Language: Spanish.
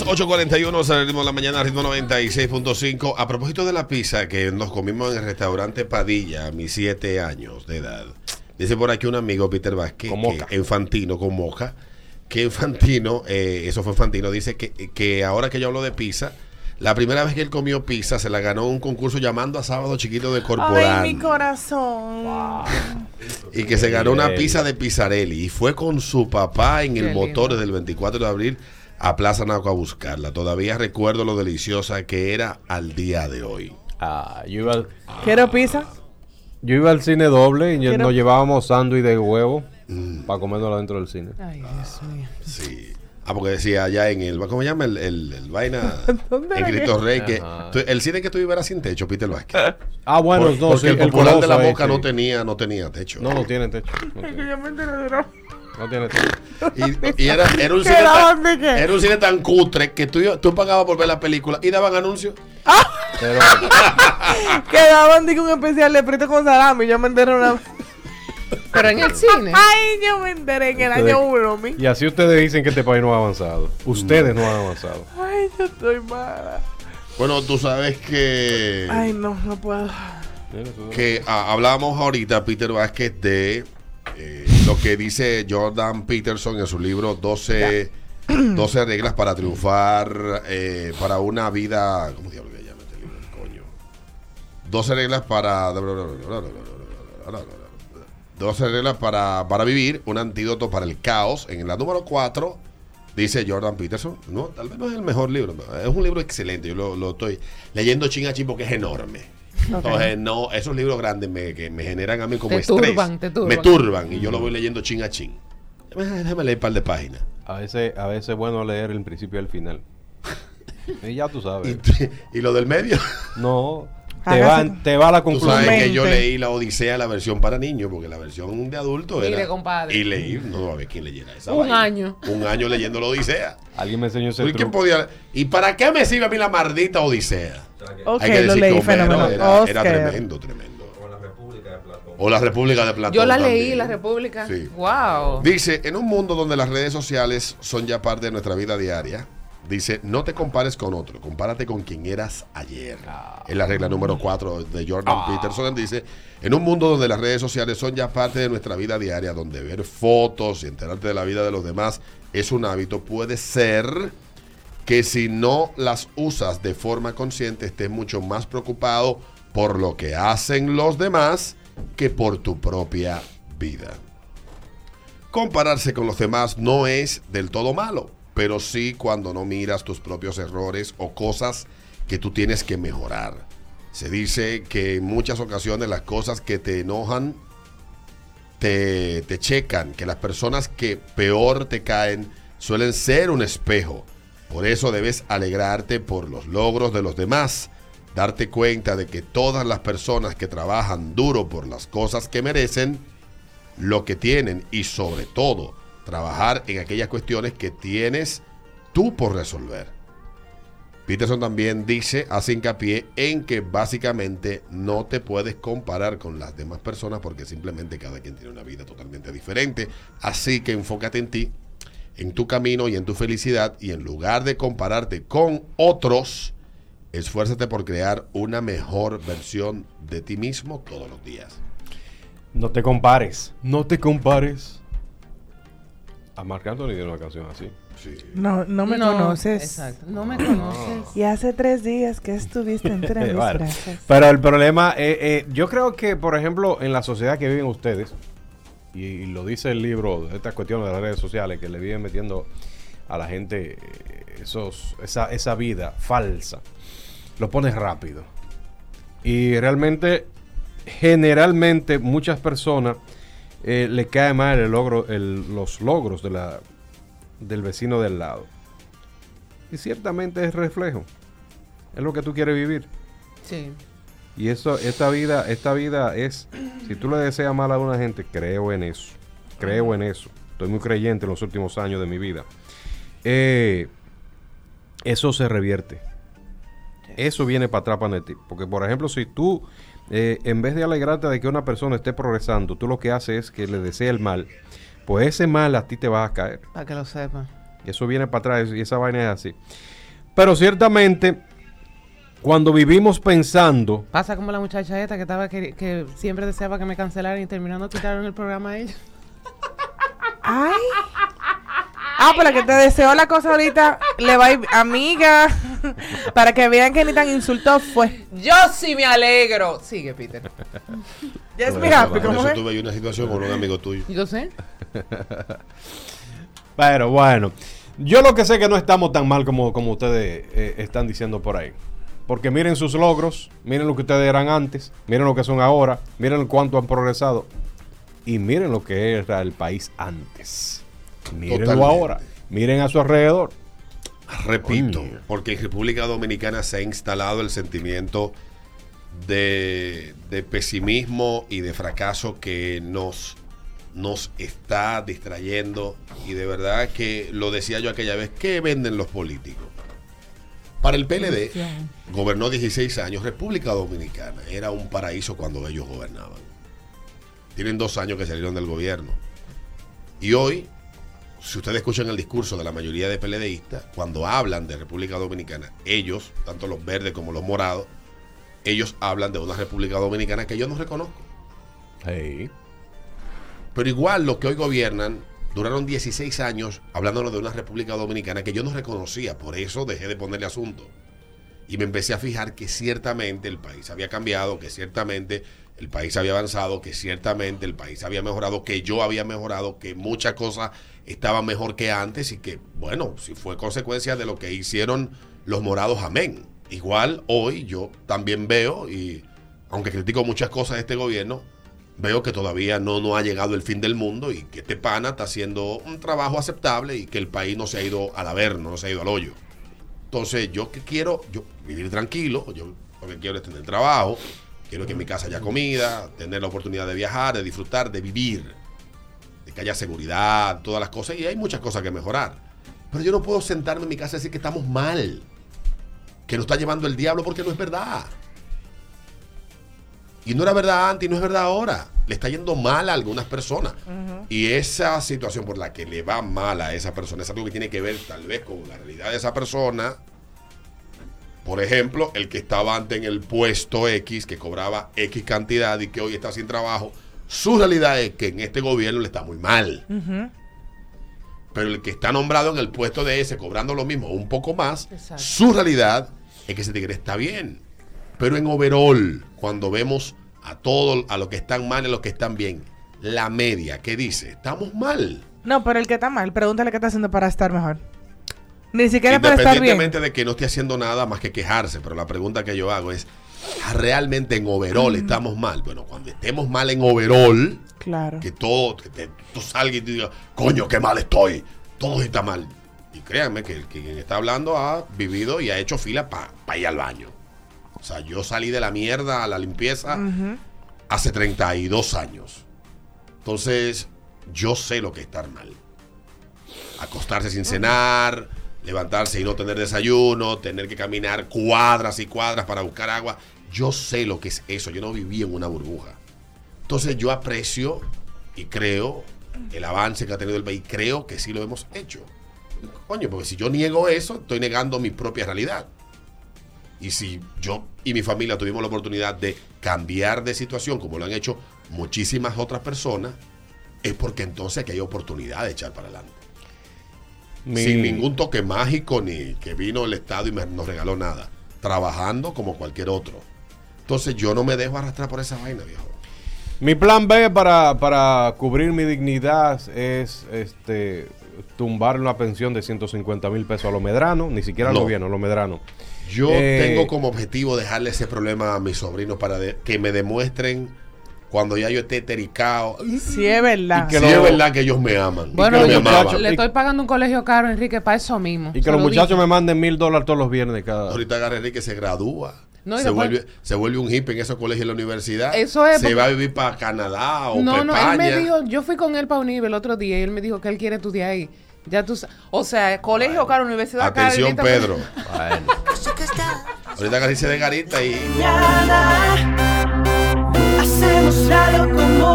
las 8.41 salimos la mañana, ritmo 96.5. A propósito de la pizza que nos comimos en el restaurante Padilla a mis 7 años de edad. Dice por aquí un amigo, Peter Vázquez, moca. Infantino, con moja, que Infantino, eh, eso fue Infantino, dice que, que ahora que yo hablo de pizza, la primera vez que él comió pizza se la ganó en un concurso llamando a Sábado Chiquito de Corporal. Ay, mi corazón. y que se ganó una pizza de Pizzarelli y fue con su papá en el motor lindo. desde el 24 de abril a Plaza Naco a buscarla. Todavía recuerdo lo deliciosa que era al día de hoy. Ah, yo iba, al- ¿Quiero pizza? yo iba al cine doble y Quiero- nos llevábamos sándwich de huevo Mm. para comérnoslo dentro del cine. Ay, Dios mío. Sí. Ah, porque decía allá en el, ¿cómo se llama? El, el- el vaina ¿Dónde en Cristo que- Rey. Que, tú- el cine que tú ibas era sin techo, Peter Vázquez. Ah, bueno, Por- no, porque sí, el popular de la ahí, boca sí. no tenía, no tenía techo. No, no tiene techo. No tiene, no tiene. Y, y era, era un ¿Qué cine daban tan, era un cine tan cutre que tú, tú pagabas por ver la película y daban anuncios. Pero, Quedaban digo, un especial de frito con salami. Yo me enteré una Pero en el cine. Ay, yo me enteré en el Ustedes- año uno, mi. y así ustedes dicen que este país no ha avanzado. Ustedes no han avanzado. Ay, yo estoy mala. Bueno, tú sabes que... Ay, no, no puedo. Que ah, hablábamos ahorita, Peter Vázquez, de eh, que dice Jordan Peterson en su libro 12, 12 reglas para triunfar, eh, para una vida... ¿Cómo diablos se llama este libro? Coño. 12 reglas para... 12 reglas para, para vivir, un antídoto para el caos. En la número 4 dice Jordan Peterson, no, tal vez no es el mejor libro, es un libro excelente, yo lo, lo estoy leyendo chin a chin porque es enorme. Entonces, no, esos libros grandes me, que me generan a mí como Te estrés. turban, te turban. Me turban y yo lo voy leyendo chin a chin. Déjame, déjame leer un par de páginas. A veces, a veces es bueno leer el principio y el final. Y ya tú sabes. Y, y lo del medio. No, te va, te va a la Tú conclusión. sabes que yo leí la Odisea, la versión para niños, porque la versión de adulto Mire, era. compadre. Y leí, no a ver quién leyera esa. Un vaina. año. Un año leyendo la Odisea. Alguien me enseñó ese Uy, ¿quién truco. podía? ¿Y para qué me sirve a mí la maldita Odisea? Ok, Hay que lo decir leí que. Era, era tremendo, tremendo. O la República de Platón. O la República de Platón. Yo la leí, también. La República. Sí. Wow. Dice, en un mundo donde las redes sociales son ya parte de nuestra vida diaria, dice, no te compares con otro, compárate con quien eras ayer. Es la regla número 4 de Jordan Peterson. Dice, en un mundo donde las redes sociales son ya parte de nuestra vida diaria, donde ver fotos y enterarte de la vida de los demás es un hábito, puede ser que si no las usas de forma consciente estés mucho más preocupado por lo que hacen los demás que por tu propia vida. Compararse con los demás no es del todo malo, pero sí cuando no miras tus propios errores o cosas que tú tienes que mejorar. Se dice que en muchas ocasiones las cosas que te enojan te, te checan, que las personas que peor te caen suelen ser un espejo. Por eso debes alegrarte por los logros de los demás, darte cuenta de que todas las personas que trabajan duro por las cosas que merecen, lo que tienen y sobre todo trabajar en aquellas cuestiones que tienes tú por resolver. Peterson también dice, hace hincapié en que básicamente no te puedes comparar con las demás personas porque simplemente cada quien tiene una vida totalmente diferente. Así que enfócate en ti, en tu camino y en tu felicidad y en lugar de compararte con otros, esfuérzate por crear una mejor versión de ti mismo todos los días. No te compares. No te compares. A Marc Anthony tiene una canción así. Sí. No, no me conoces. Exacto. No me conoces. Y hace tres días que estuviste entre mis Vale. brazos. Pero el problema, eh, eh, yo creo que, por ejemplo, en la sociedad que viven ustedes, y, y lo dice el libro, de estas cuestiones de las redes sociales, que le vienen metiendo a la gente eh, esos, esa, esa vida falsa, lo pones rápido. Y realmente, generalmente, muchas personas eh, le cae mal el logro, el- los logros de la, del vecino del lado. Y ciertamente es reflejo. Es lo que tú quieres vivir. Sí. Y eso, esta vida, esta vida es, si tú le deseas mal a una gente, creo en eso. Creo en eso. Estoy muy creyente en los últimos años de mi vida. Eh, eso se revierte. Eso viene para atrás para ti. Porque, por ejemplo, si tú, eh, en vez de alegrarte de que una persona esté progresando, tú lo que haces es que le deseas el mal, pues ese mal a ti te va a caer. Para que lo sepa. Eso viene para atrás y esa vaina es así. Pero ciertamente, cuando vivimos pensando, Pasa como la muchacha esta que estaba que, que siempre deseaba que me cancelaran y terminando quitaron el programa a ella. Ay. Ah, pero que te deseo la cosa ahorita, le va a ir, amiga, para que vean que ni tan insultó fue. Yo sí me alegro. Sigue, Peter. Pues me eso happy, va. Por ¿cómo eso es? tuve yo una situación con un amigo tuyo. Yo sé. pero bueno, yo lo que sé que no estamos tan mal como, como ustedes eh, están diciendo por ahí. Porque miren sus logros, miren lo que ustedes eran antes, miren lo que son ahora, miren cuánto han progresado y miren lo que era el país antes. Mírenlo Totalmente. ahora, miren a su alrededor. Repito, porque en República Dominicana se ha instalado el sentimiento de, de pesimismo y de fracaso que nos, nos está distrayendo. Y de verdad que lo decía yo aquella vez, ¿qué venden los políticos? Para el PLD, gobernó 16 años, República Dominicana era un paraíso cuando ellos gobernaban. Tienen dos años que salieron del gobierno. Y hoy, si ustedes escuchan el discurso de la mayoría de PLDistas, cuando hablan de República Dominicana, ellos, tanto los verdes como los morados, ellos hablan de una República Dominicana que yo no reconozco. Hey. Pero igual los que hoy gobiernan duraron 16 años hablándonos de una República Dominicana que yo no reconocía, por eso dejé de ponerle asunto. Y me empecé a fijar que ciertamente el país había cambiado, que ciertamente el país había avanzado, que ciertamente el país había mejorado, que yo había mejorado, que muchas cosas estaban mejor que antes y que, bueno, si fue consecuencia de lo que hicieron los morados, amén. Igual hoy yo también veo, y aunque critico muchas cosas de este gobierno, veo que todavía no, no ha llegado el fin del mundo y que este pana está haciendo un trabajo aceptable y que el país no se ha ido al averno, no se ha ido al hoyo. Entonces, yo que quiero, yo vivir tranquilo, yo lo que quiero es tener trabajo, quiero que en mi casa haya comida, tener la oportunidad de viajar, de disfrutar, de vivir, de que haya seguridad, todas las cosas, y hay muchas cosas que mejorar. Pero yo no puedo sentarme en mi casa y decir que estamos mal, que nos está llevando el diablo porque no es verdad. Y no era verdad antes y no es verdad ahora. Le está yendo mal a algunas personas. Y esa situación por la que le va mal a esa persona es algo que tiene que ver tal vez con la realidad de esa persona. Por ejemplo, el que estaba antes en el puesto X, que cobraba X cantidad y que hoy está sin trabajo. Su realidad es que en este gobierno le está muy mal. Pero el que está nombrado en el puesto de ese, cobrando lo mismo, un poco más, Exacto. su realidad es que ese tigre está bien. Pero en overall, cuando vemos a todos, a los que están mal y a los que están bien, la media, ¿qué dice? Estamos mal. No, pero el que está mal, pregúntale qué está haciendo para estar mejor. Ni siquiera para estar bien. Independientemente de que no esté haciendo nada más que quejarse, pero la pregunta que yo hago es, ¿realmente en overall estamos mal? Bueno, cuando estemos mal en overall, Claro. que todo, que te- tú salgas y te digas, coño, qué mal estoy, todo está mal. Y créanme que el que quien está hablando ha vivido y ha hecho fila para ir al baño. O sea, yo salí de la mierda a la limpieza hace 32 años. Entonces, yo sé lo que es estar mal. Acostarse sin cenar, levantarse y no tener desayuno, tener que caminar cuadras y cuadras para buscar agua. Yo sé lo que es eso. Yo no viví en una burbuja. Entonces yo aprecio y creo el avance que ha tenido el país. Creo que sí lo hemos hecho. Coño, porque si yo niego eso, estoy negando mi propia realidad. Y si yo y mi familia tuvimos la oportunidad de cambiar de situación, como lo han hecho muchísimas otras personas, es porque entonces aquí hay oportunidad de echar para adelante. Mi- Sin ningún toque mágico ni que vino el Estado y me, nos regaló nada. Trabajando como cualquier otro. Entonces yo no me dejo arrastrar por esa vaina, viejo. Mi plan B para, para cubrir mi dignidad es este tumbar una pensión de 150 mil pesos a los medranos, ni siquiera al No. gobierno, a los medranos. Yo Eh, tengo como objetivo dejarle ese problema a mis sobrinos para de- que me demuestren cuando ya yo esté tericado. Sí, es verdad. Y que si lo- es verdad que ellos me aman. Bueno, y que me yo le estoy pagando un colegio caro, Enrique, para eso mismo. Y que los lo muchachos dije. me manden mil dólares todos los viernes cada. Ahorita agarra Enrique se gradúa. No, se, después- vuelve, se vuelve un hippie en esos colegios y la universidad. Eso es Se porque- va a vivir para Canadá o No, para no, él me dijo, yo fui con él para Unive el otro día y él me dijo que él quiere estudiar ahí. Ya tú O sea, colegio caro, universidad cara. Atención, ahorita- Pedro. Bueno. Ahorita y se de garita y... Hacemos radio como